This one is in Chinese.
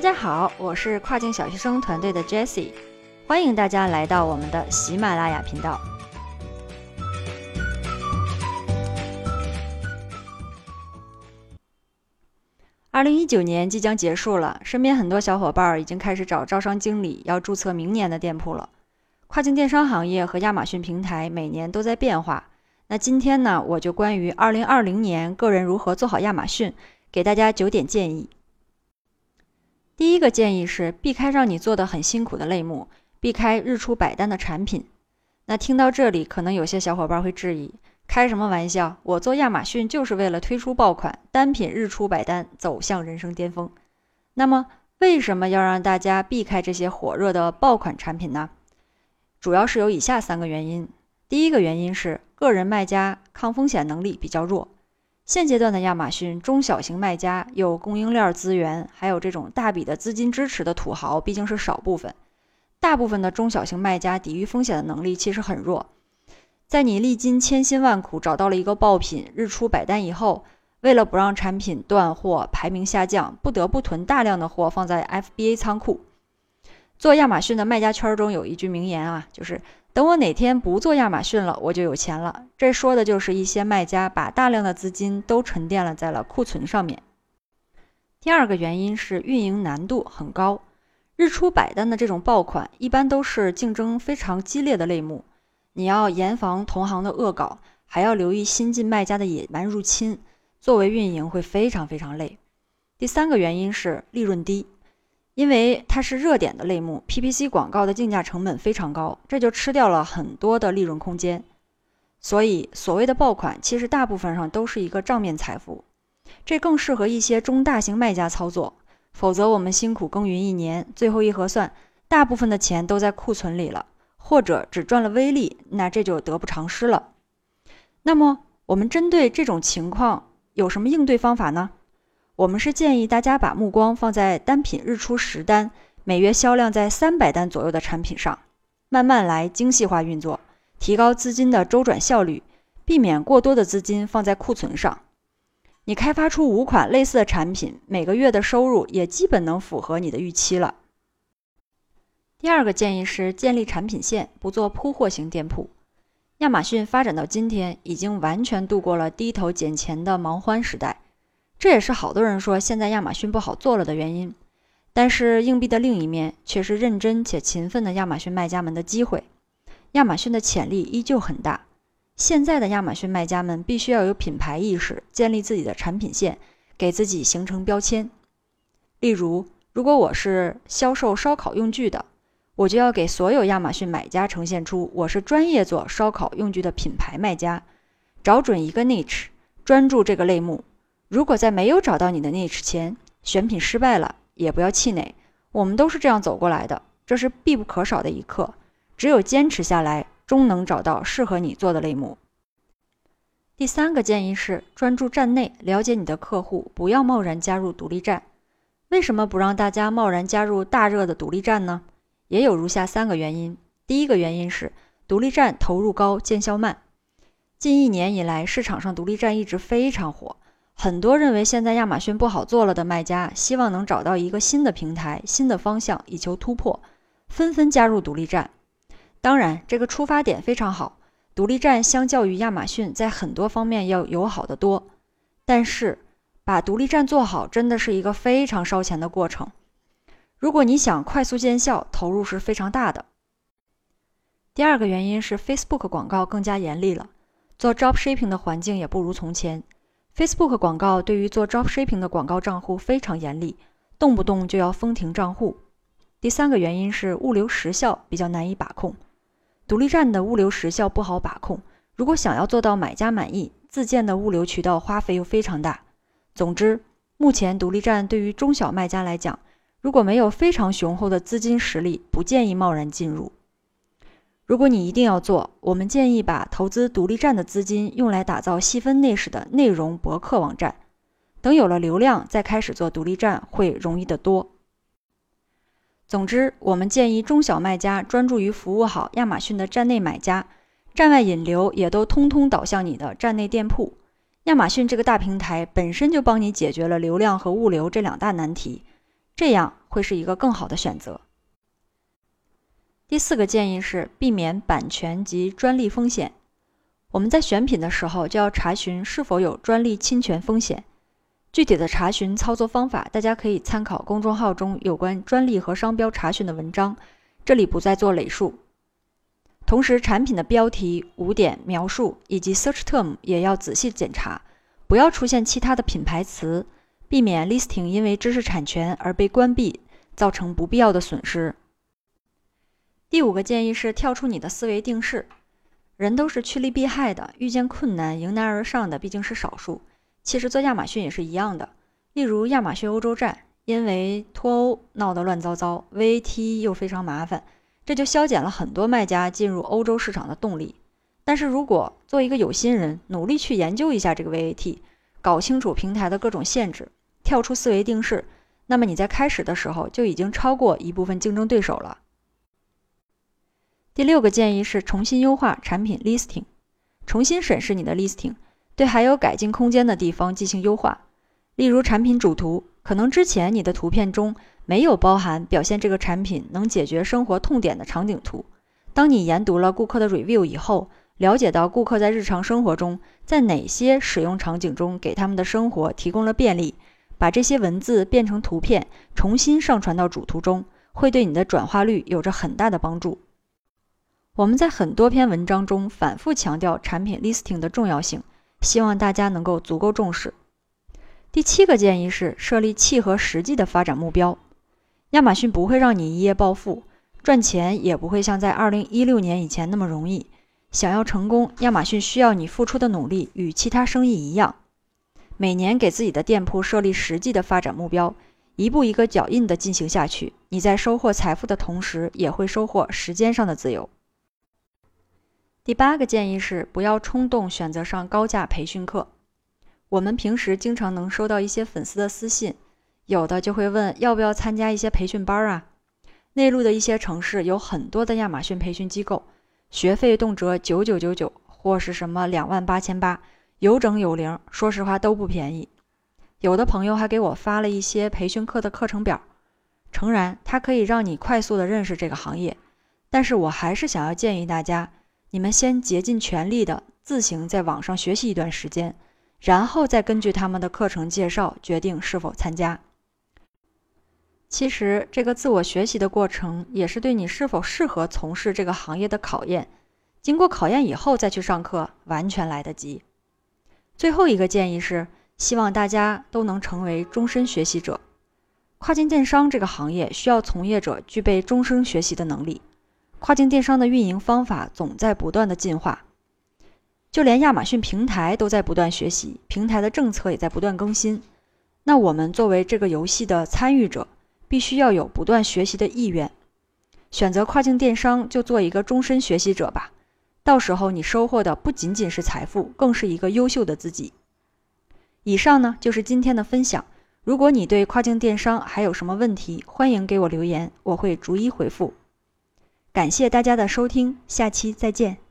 大家好，我是跨境小学生团队的 Jessie，欢迎大家来到我们的喜马拉雅频道。二零一九年即将结束了，身边很多小伙伴已经开始找招商经理，要注册明年的店铺了。跨境电商行业和亚马逊平台每年都在变化。那今天呢，我就关于二零二零年个人如何做好亚马逊，给大家九点建议。第一个建议是避开让你做的很辛苦的类目，避开日出百单的产品。那听到这里，可能有些小伙伴会质疑：开什么玩笑？我做亚马逊就是为了推出爆款单品，日出百单，走向人生巅峰。那么，为什么要让大家避开这些火热的爆款产品呢？主要是有以下三个原因。第一个原因是个人卖家抗风险能力比较弱。现阶段的亚马逊中小型卖家有供应链资源，还有这种大笔的资金支持的土豪毕竟是少部分，大部分的中小型卖家抵御风险的能力其实很弱。在你历经千辛万苦找到了一个爆品，日出百单以后，为了不让产品断货、排名下降，不得不囤大量的货放在 FBA 仓库。做亚马逊的卖家圈中有一句名言啊，就是。等我哪天不做亚马逊了，我就有钱了。这说的就是一些卖家把大量的资金都沉淀了在了库存上面。第二个原因是运营难度很高，日出百单的这种爆款一般都是竞争非常激烈的类目，你要严防同行的恶搞，还要留意新进卖家的野蛮入侵，作为运营会非常非常累。第三个原因是利润低。因为它是热点的类目，PPC 广告的竞价成本非常高，这就吃掉了很多的利润空间。所以，所谓的爆款，其实大部分上都是一个账面财富。这更适合一些中大型卖家操作。否则，我们辛苦耕耘一年，最后一核算，大部分的钱都在库存里了，或者只赚了微利，那这就得不偿失了。那么，我们针对这种情况有什么应对方法呢？我们是建议大家把目光放在单品日出十单、每月销量在三百单左右的产品上，慢慢来，精细化运作，提高资金的周转效率，避免过多的资金放在库存上。你开发出五款类似的产品，每个月的收入也基本能符合你的预期了。第二个建议是建立产品线，不做铺货型店铺。亚马逊发展到今天，已经完全度过了低头捡钱的忙欢时代。这也是好多人说现在亚马逊不好做了的原因，但是硬币的另一面却是认真且勤奋的亚马逊卖家们的机会。亚马逊的潜力依旧很大，现在的亚马逊卖家们必须要有品牌意识，建立自己的产品线，给自己形成标签。例如，如果我是销售烧烤用具的，我就要给所有亚马逊买家呈现出我是专业做烧烤用具的品牌卖家，找准一个 niche，专注这个类目。如果在没有找到你的 niche 前，选品失败了，也不要气馁。我们都是这样走过来的，这是必不可少的一课。只有坚持下来，终能找到适合你做的类目。第三个建议是专注站内，了解你的客户，不要贸然加入独立站。为什么不让大家贸然加入大热的独立站呢？也有如下三个原因。第一个原因是独立站投入高，见效慢。近一年以来，市场上独立站一直非常火。很多认为现在亚马逊不好做了的卖家，希望能找到一个新的平台、新的方向，以求突破，纷纷加入独立站。当然，这个出发点非常好，独立站相较于亚马逊在很多方面要友好的多。但是，把独立站做好真的是一个非常烧钱的过程。如果你想快速见效，投入是非常大的。第二个原因是 Facebook 广告更加严厉了，做 Dropshipping 的环境也不如从前。Facebook 广告对于做 Dropshipping 的广告账户非常严厉，动不动就要封停账户。第三个原因是物流时效比较难以把控，独立站的物流时效不好把控。如果想要做到买家满意，自建的物流渠道花费又非常大。总之，目前独立站对于中小卖家来讲，如果没有非常雄厚的资金实力，不建议贸然进入。如果你一定要做，我们建议把投资独立站的资金用来打造细分内饰的内容博客网站，等有了流量再开始做独立站会容易得多。总之，我们建议中小卖家专注于服务好亚马逊的站内买家，站外引流也都通通导向你的站内店铺。亚马逊这个大平台本身就帮你解决了流量和物流这两大难题，这样会是一个更好的选择。第四个建议是避免版权及专利风险。我们在选品的时候就要查询是否有专利侵权风险。具体的查询操作方法，大家可以参考公众号中有关专利和商标查询的文章，这里不再做累述。同时，产品的标题、五点描述以及 search term 也要仔细检查，不要出现其他的品牌词，避免 listing 因为知识产权而被关闭，造成不必要的损失。第五个建议是跳出你的思维定式。人都是趋利避害的，遇见困难迎难而上的毕竟是少数。其实做亚马逊也是一样的。例如亚马逊欧洲站，因为脱欧闹得乱糟糟，VAT 又非常麻烦，这就消减了很多卖家进入欧洲市场的动力。但是如果做一个有心人，努力去研究一下这个 VAT，搞清楚平台的各种限制，跳出思维定式，那么你在开始的时候就已经超过一部分竞争对手了。第六个建议是重新优化产品 listing，重新审视你的 listing，对还有改进空间的地方进行优化。例如产品主图，可能之前你的图片中没有包含表现这个产品能解决生活痛点的场景图。当你研读了顾客的 review 以后，了解到顾客在日常生活中在哪些使用场景中给他们的生活提供了便利，把这些文字变成图片，重新上传到主图中，会对你的转化率有着很大的帮助。我们在很多篇文章中反复强调产品 listing 的重要性，希望大家能够足够重视。第七个建议是设立契合实际的发展目标。亚马逊不会让你一夜暴富，赚钱也不会像在2016年以前那么容易。想要成功，亚马逊需要你付出的努力与其他生意一样，每年给自己的店铺设立实际的发展目标，一步一个脚印地进行下去。你在收获财富的同时，也会收获时间上的自由。第八个建议是不要冲动选择上高价培训课。我们平时经常能收到一些粉丝的私信，有的就会问要不要参加一些培训班啊。内陆的一些城市有很多的亚马逊培训机构，学费动辄九九九九或是什么两万八千八，有整有零，说实话都不便宜。有的朋友还给我发了一些培训课的课程表，诚然它可以让你快速的认识这个行业，但是我还是想要建议大家。你们先竭尽全力的自行在网上学习一段时间，然后再根据他们的课程介绍决定是否参加。其实，这个自我学习的过程也是对你是否适合从事这个行业的考验。经过考验以后再去上课，完全来得及。最后一个建议是，希望大家都能成为终身学习者。跨境电商这个行业需要从业者具备终生学习的能力。跨境电商的运营方法总在不断的进化，就连亚马逊平台都在不断学习，平台的政策也在不断更新。那我们作为这个游戏的参与者，必须要有不断学习的意愿。选择跨境电商，就做一个终身学习者吧。到时候你收获的不仅仅是财富，更是一个优秀的自己。以上呢就是今天的分享。如果你对跨境电商还有什么问题，欢迎给我留言，我会逐一回复。感谢大家的收听，下期再见。